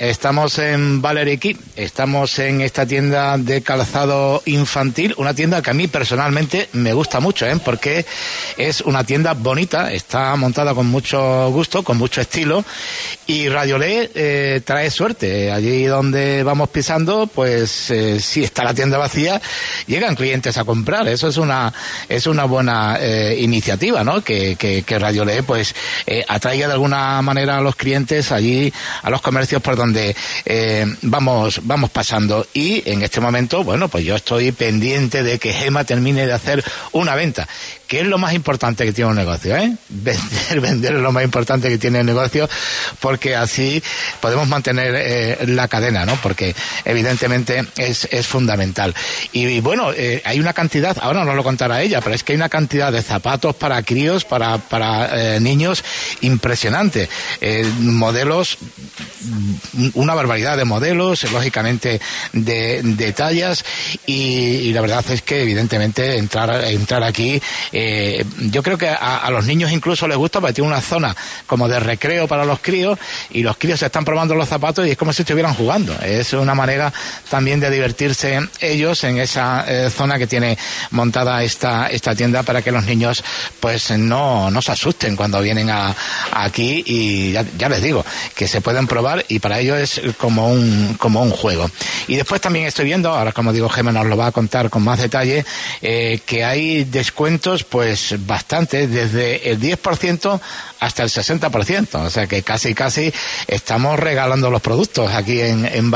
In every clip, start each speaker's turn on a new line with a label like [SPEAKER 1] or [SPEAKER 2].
[SPEAKER 1] Estamos en Valerie estamos en esta tienda de calzado infantil, una tienda que a mí personalmente me gusta mucho, ¿eh? porque es una tienda bonita, está montada con mucho gusto, con mucho estilo, y Radiolé eh, trae suerte. Allí donde vamos pisando, pues eh, si está la tienda vacía, llegan clientes a comprar. Eso es una, es una buena eh, iniciativa, ¿no? Que, que, que pues, eh, atraiga de alguna manera a los clientes allí, a los comercios por donde eh, vamos, vamos pasando. Y en este momento, bueno, pues yo estoy pendiente de que Gema termine de hacer una venta, que es lo más importante que tiene un negocio, ¿eh? Vender, vender es lo más importante que tiene el negocio, porque así podemos mantener eh, la cadena, ¿no? Porque evidentemente es, es fundamental. Y, bueno, eh, hay una cantidad, ahora no lo contará ella, pero es que hay una cantidad de zapatos para críos, para, para niños impresionante. Modelos, una barbaridad de modelos, lógicamente de, tallas, y, la verdad es que evidentemente entrar, entrar aquí, eh, yo creo que a, los niños incluso les gusta porque tiene una zona como de recreo para los críos y los críos se están probando los zapatos y es como si estuvieran jugando. Es una manera también de divertirse ellos en esa eh, zona que tiene montada esta, esta tienda para que los niños pues no, no se asusten cuando vienen aquí y ya, ya, les digo que se pueden probar y para ellos es como un, como un juego. Y después también estoy viendo, ahora como digo Gemma nos lo va a contar con más detalle, eh, que hay descuentos pues bastante, desde el 10% hasta el 60%, o sea que casi casi estamos regalando los productos aquí en, en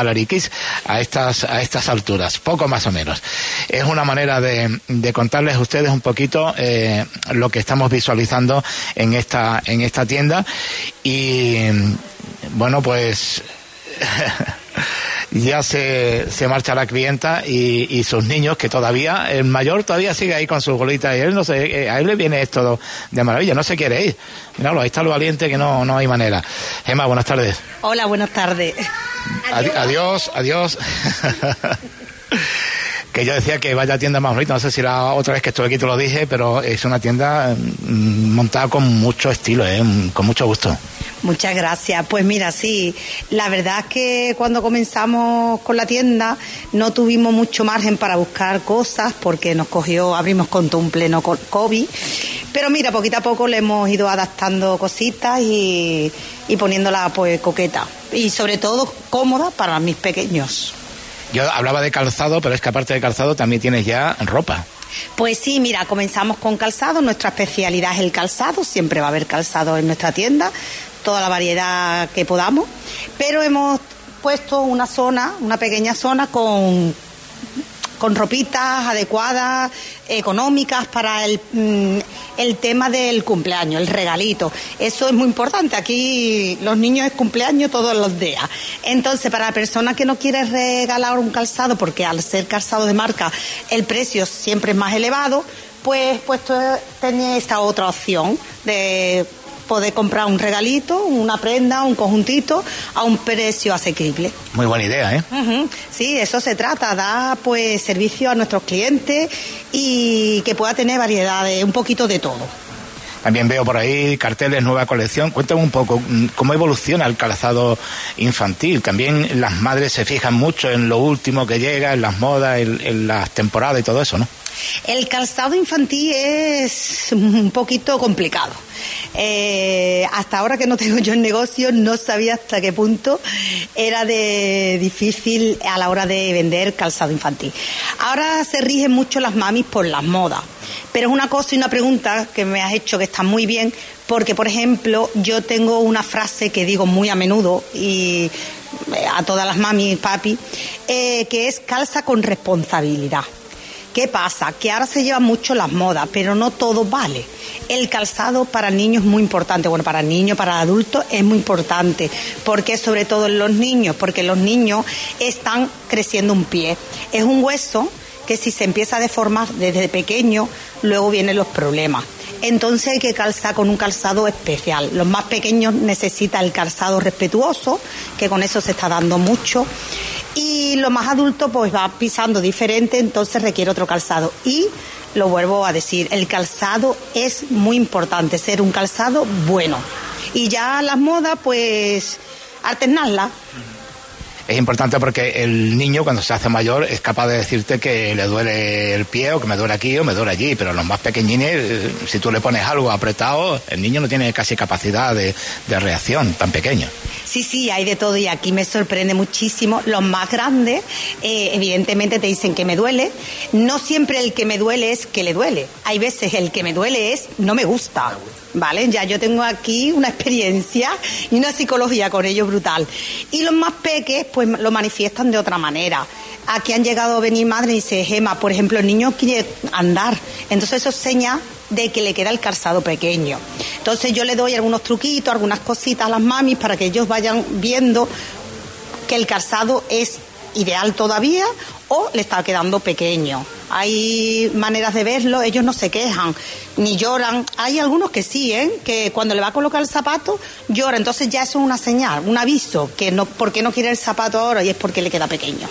[SPEAKER 1] a estas, a estas alturas, poco más o menos. Es una manera de, de contarles a ustedes un poquito eh, lo que estamos visualizando en esta, en esta tienda y bueno pues ya se, se marcha la clienta y, y, sus niños, que todavía, el mayor todavía sigue ahí con sus bolitas y él no sé, a él le viene esto de maravilla, no se quiere ir. Míralo, ahí está lo valiente que no, no hay manera. Gemma, buenas tardes.
[SPEAKER 2] Hola, buenas tardes.
[SPEAKER 1] Adiós, adiós. adiós. que yo decía que vaya tienda más bonita, no sé si la otra vez que estuve aquí te lo dije, pero es una tienda montada con mucho estilo, ¿eh? con mucho gusto.
[SPEAKER 2] Muchas gracias. Pues mira, sí, la verdad es que cuando comenzamos con la tienda no tuvimos mucho margen para buscar cosas porque nos cogió, abrimos con un pleno COVID. Pero mira, poquito a poco le hemos ido adaptando cositas y, y poniéndola pues coqueta. Y sobre todo cómoda para mis pequeños.
[SPEAKER 1] Yo hablaba de calzado, pero es que aparte de calzado también tienes ya ropa.
[SPEAKER 2] Pues sí, mira, comenzamos con calzado, nuestra especialidad es el calzado, siempre va a haber calzado en nuestra tienda, toda la variedad que podamos, pero hemos puesto una zona, una pequeña zona con con ropitas adecuadas, económicas para el, el, tema del cumpleaños, el regalito. Eso es muy importante. Aquí los niños es cumpleaños todos los días. Entonces, para la persona que no quiere regalar un calzado, porque al ser calzado de marca el precio siempre es más elevado, pues puesto tiene esta otra opción de poder comprar un regalito, una prenda, un conjuntito a un precio asequible.
[SPEAKER 1] Muy buena idea, ¿eh?
[SPEAKER 2] Uh -huh. Sí, eso se trata, da pues servicio a nuestros clientes y que pueda tener variedad de un poquito de todo.
[SPEAKER 1] También veo por ahí carteles, nueva colección. Cuéntame un poco cómo evoluciona el calzado infantil. También las madres se fijan mucho en lo último que llega, en las modas, en, en las temporadas y todo eso, ¿no?
[SPEAKER 2] El calzado infantil es un poquito complicado. Eh, hasta ahora que no tengo yo el negocio, no sabía hasta qué punto era de difícil a la hora de vender calzado infantil. Ahora se rigen mucho las mamis por las modas. Pero es una cosa y una pregunta que me has hecho que está muy bien, porque, por ejemplo, yo tengo una frase que digo muy a menudo y a todas las mamis y papi, eh, que es calza con responsabilidad. ¿Qué pasa? Que ahora se llevan mucho las modas, pero no todo vale. El calzado para niños es muy importante. Bueno, para niños, para adultos es muy importante. ¿Por qué? Sobre todo en los niños, porque los niños están creciendo un pie. Es un hueso que si se empieza a deformar desde pequeño, luego vienen los problemas. Entonces hay que calzar con un calzado especial. Los más pequeños necesitan el calzado respetuoso, que con eso se está dando mucho. Y los más adultos pues va pisando diferente, entonces requiere otro calzado. Y lo vuelvo a decir, el calzado es muy importante, ser un calzado bueno. Y ya las modas, pues, alternarlas.
[SPEAKER 1] Es importante porque el niño cuando se hace mayor es capaz de decirte que le duele el pie o que me duele aquí o me duele allí, pero los más pequeñines, eh, si tú le pones algo apretado, el niño no tiene casi capacidad de, reacción tan pequeño.
[SPEAKER 2] Sí, sí, hay de todo y aquí me sorprende muchísimo. Los más grandes, eh, evidentemente te dicen que me duele. No siempre el que me duele es que le duele. Hay veces el que me duele es no me gusta. ¿Vale? Ya yo tengo aquí una experiencia y una psicología con ellos brutal. Y los más peques, pues lo manifiestan de otra manera. Aquí han llegado a venir madre y dice, Gema, por ejemplo, el niño quiere andar. Entonces eso es seña de que le queda el calzado pequeño. Entonces yo le doy algunos truquitos, algunas cositas a las mamis para que ellos vayan viendo que el calzado es ideal todavía le está quedando pequeño. Hay maneras de verlo, ellos no se quejan ni lloran. Hay algunos que sí, ¿eh? que cuando le va a colocar el zapato llora. Entonces ya eso es una señal, un aviso, que no, porque no quiere el zapato ahora y es porque le queda pequeño.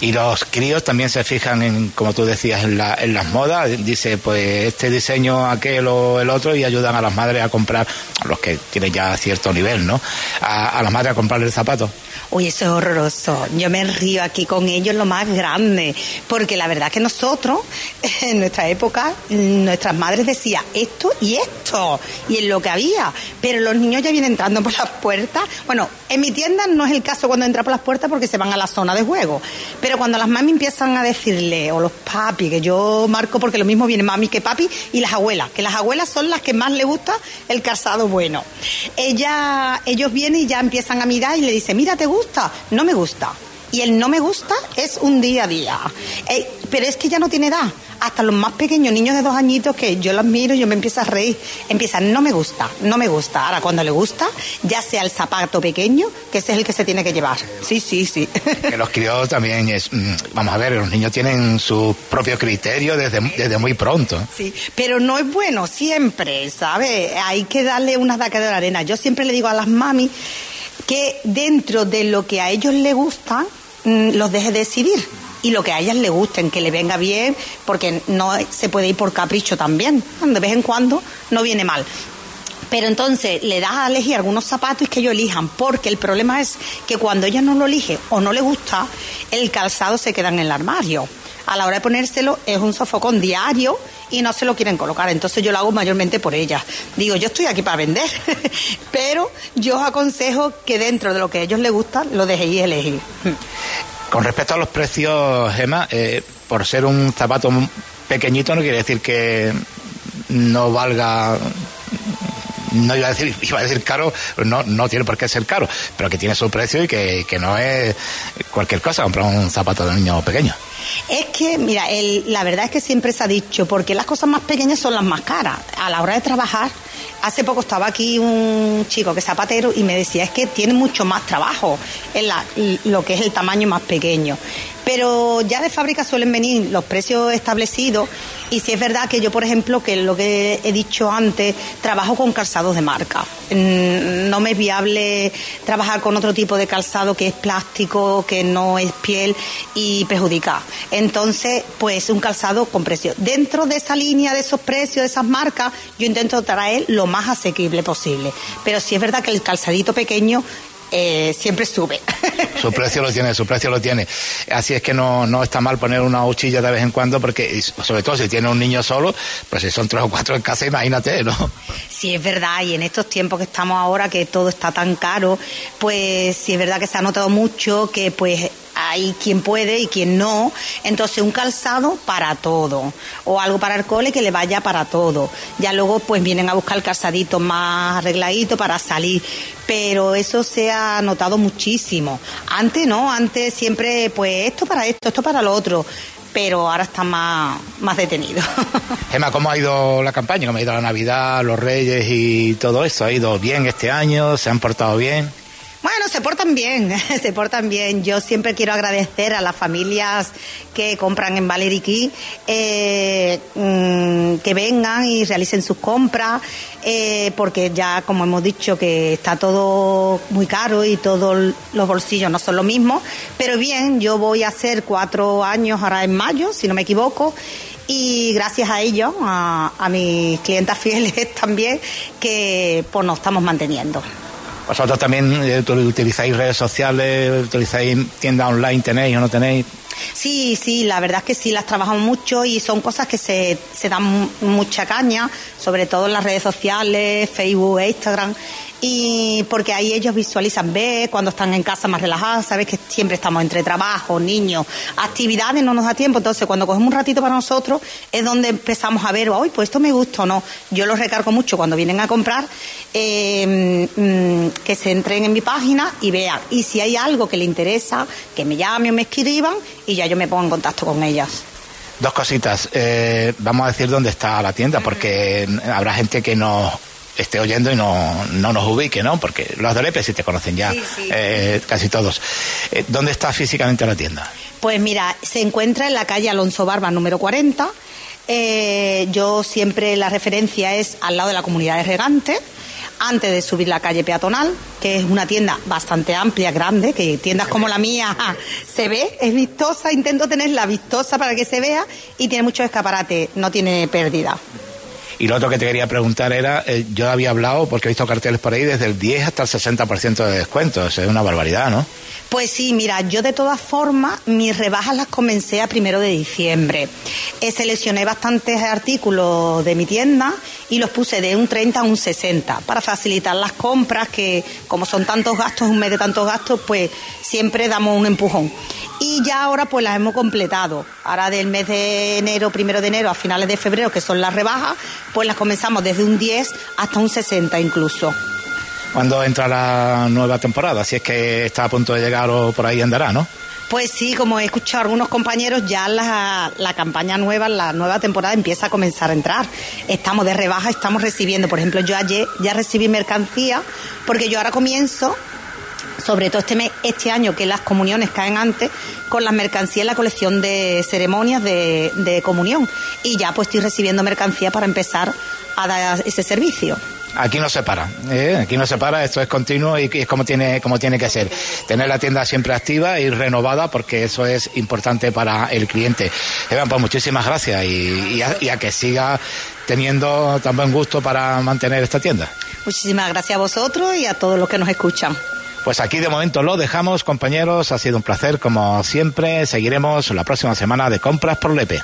[SPEAKER 1] Y los críos también se fijan en, como tú decías, en, las modas. Dice, pues este diseño, aquel o el otro, y ayudan a las madres a comprar, los que tienen ya cierto nivel, ¿no? A, a las madres a comprar el zapato.
[SPEAKER 2] Uy, eso es horroroso. Yo me río aquí con ellos lo más grande, porque la verdad que nosotros, en nuestra época, nuestras madres decían esto y esto, y en lo que había, pero los niños ya vienen entrando por las puertas. Bueno, en mi tienda no es el caso cuando entra por las puertas porque se van a la zona de juego, pero cuando las mami empiezan a decirle, o los papi, que yo marco porque lo mismo viene mami que papi, y las abuelas, que las abuelas son las que más le gusta el calzado bueno. Ella, ellos vienen y ya empiezan a mirar y le dicen, mira, ¿te gusta? No me gusta. Y el no me gusta es un día a día. Eh, pero es que ya no tiene edad. Hasta los más pequeños, niños de dos añitos, que yo los miro y yo me empiezo a reír. Empiezan, no me gusta, no me gusta. Ahora, cuando le gusta, ya sea el zapato pequeño, que ese es el que se tiene que llevar. Sí, sí, sí.
[SPEAKER 1] Que los críos también es. Mm, vamos a ver, los niños tienen su propio criterio desde, desde muy pronto.
[SPEAKER 2] Sí, pero no es bueno siempre, ¿sabes? Hay que darle una daca de la arena. Yo siempre le digo a las mami que dentro de lo que a ellos les gusta, mm, los deje decidir y lo que a ellas les gusten, que le venga bien, porque no se puede ir por capricho también. De vez en cuando no viene mal. Pero entonces le das a elegir algunos zapatos que ellos elijan, porque el problema es que cuando ella no lo elige o no le gusta, el calzado se queda en el armario. A la hora de ponérselo es un sofocón diario y no se lo quieren colocar. Entonces yo lo hago mayormente por ellas. Digo, yo estoy aquí para vender, pero yo os aconsejo que dentro de lo que a ellos les gusta lo dejéis elegir.
[SPEAKER 1] Con respecto a los precios, Gemma, eh, por ser un zapato pequeñito no quiere decir que no valga no iba a decir, iba a decir caro, no, no tiene por qué ser caro, pero que tiene su precio y que, que no es cualquier cosa comprar un zapato de niño pequeño.
[SPEAKER 2] Es que, mira, el, la verdad es que siempre se ha dicho, porque las cosas más pequeñas son las más caras. A la hora de trabajar, hace poco estaba aquí un chico que es zapatero y me decía, es que tiene mucho más trabajo en la, lo que es el tamaño más pequeño. Pero ya de fábrica suelen venir los precios establecidos y si es verdad que yo, por ejemplo, que lo que he dicho antes, trabajo con calzados de marca. Mm, no me es viable trabajar con otro tipo de calzado que es plástico, que no es piel y perjudica. Entonces, pues un calzado con precio. Dentro de esa línea, de esos precios, de esas marcas, yo intento traer lo más asequible posible. Pero si es verdad que el calzadito pequeño eh, siempre sube.
[SPEAKER 1] Su precio lo tiene, su precio lo tiene. Así es que no, no está mal poner una huchilla de vez en cuando, porque sobre todo si tiene un niño solo, pues si son tres o cuatro en casa, imagínate, ¿no?
[SPEAKER 2] Sí, es verdad, y en estos tiempos que estamos ahora, que todo está tan caro, pues sí es verdad que se ha notado mucho que pues hay quien puede y quien no. Entonces, un calzado para todo. O algo para el cole que le vaya para todo. Ya luego, pues vienen a buscar el calzadito más arregladito para salir. Pero eso se ha notado muchísimo. Antes no, antes siempre, pues esto para esto, esto para lo otro pero ahora está más, más detenido.
[SPEAKER 1] Gemma, ¿cómo ha ido la campaña? ¿Cómo ha ido la Navidad, los Reyes y todo eso? ¿Ha ido bien este año? ¿Se han portado bien?
[SPEAKER 2] Se portan bien, se portan bien. Yo siempre quiero agradecer a las familias que compran en Valeriquí eh, mm, que vengan y realicen sus compras, eh, porque ya, como hemos dicho, que está todo muy caro y todos los bolsillos no son lo mismo. Pero bien, yo voy a hacer cuatro años ahora en mayo, si no me equivoco, y gracias a ellos, a, mis clientas fieles también, que pues nos estamos manteniendo.
[SPEAKER 1] ¿Vosotros también eh, utilizáis redes sociales, utilizáis tienda online, tenéis o no tenéis?
[SPEAKER 2] Sí, sí, la verdad es que sí, las trabajamos mucho y son cosas que se, se dan mucha caña, sobre todo en las redes sociales, Facebook e Instagram y porque ahí ellos visualizan, ve cuando están en casa más relajados, sabes que siempre estamos entre trabajo, niños, actividades, no nos da tiempo, entonces cuando cogemos un ratito para nosotros es donde empezamos a ver, hoy pues esto me gusta o no. Yo los recargo mucho cuando vienen a comprar, eh, que se entren en mi página y vean, y si hay algo que les interesa, que me llamen o me escriban y ya yo me pongo en contacto con ellas.
[SPEAKER 1] Dos cositas. Eh, vamos a decir dónde está la tienda, porque habrá gente que nos esté oyendo y no, no nos ubique, ¿no? Porque los de Lepe sí te conocen ya, eh, casi todos. Eh, ¿Dónde está físicamente la tienda?
[SPEAKER 2] Pues mira, se encuentra en la calle Alonso Barba número 40. Eh, yo siempre la referencia es al lado de la comunidad de regantes antes de subir la calle peatonal, que es una tienda bastante amplia, grande, que tiendas como la mía se ve, es vistosa, intento tenerla vistosa para que se vea y tiene muchos escaparates, no tiene pérdida.
[SPEAKER 1] Y lo otro que te quería preguntar era, eh, yo había hablado, porque he visto carteles por ahí, desde el 10 hasta el 60% de descuento. es una barbaridad, ¿no?
[SPEAKER 2] Pues sí, mira, yo de todas formas mis rebajas las comencé a primero de diciembre. Eh, seleccioné bastantes artículos de mi tienda y los puse de un 30 a un 60 para facilitar las compras, que como son tantos gastos, un mes de tantos gastos, pues siempre damos un empujón. Y ya ahora pues las hemos completado. Ahora del mes de enero, primero de enero a finales de febrero, que son las rebajas, pues las comenzamos desde un 10 hasta un 60 incluso
[SPEAKER 1] cuando entra la nueva temporada, si es que está a punto de llegar o por ahí andará, ¿no?
[SPEAKER 2] Pues sí, como he escuchado a algunos compañeros, ya la, la, campaña nueva, la nueva temporada empieza a comenzar a entrar. Estamos de rebaja, estamos recibiendo, por ejemplo, yo ayer ya recibí mercancía, porque yo ahora comienzo, sobre todo este mes, este año, que las comuniones caen antes, con las mercancías en la colección de ceremonias de, de comunión. Y ya pues estoy recibiendo mercancía para empezar a dar ese servicio
[SPEAKER 1] aquí no se para, ¿eh? aquí no se para, esto es continuo y, es como tiene, como tiene que ser. Tener la tienda siempre activa y renovada porque eso es importante para el cliente. Evan, pues muchísimas gracias y, a, que siga teniendo tan buen gusto para mantener esta tienda.
[SPEAKER 2] Muchísimas gracias a vosotros y a todos los que nos escuchan.
[SPEAKER 1] Pues aquí de momento lo dejamos, compañeros. Ha sido un placer, como siempre. Seguiremos la próxima semana de compras por Lepe.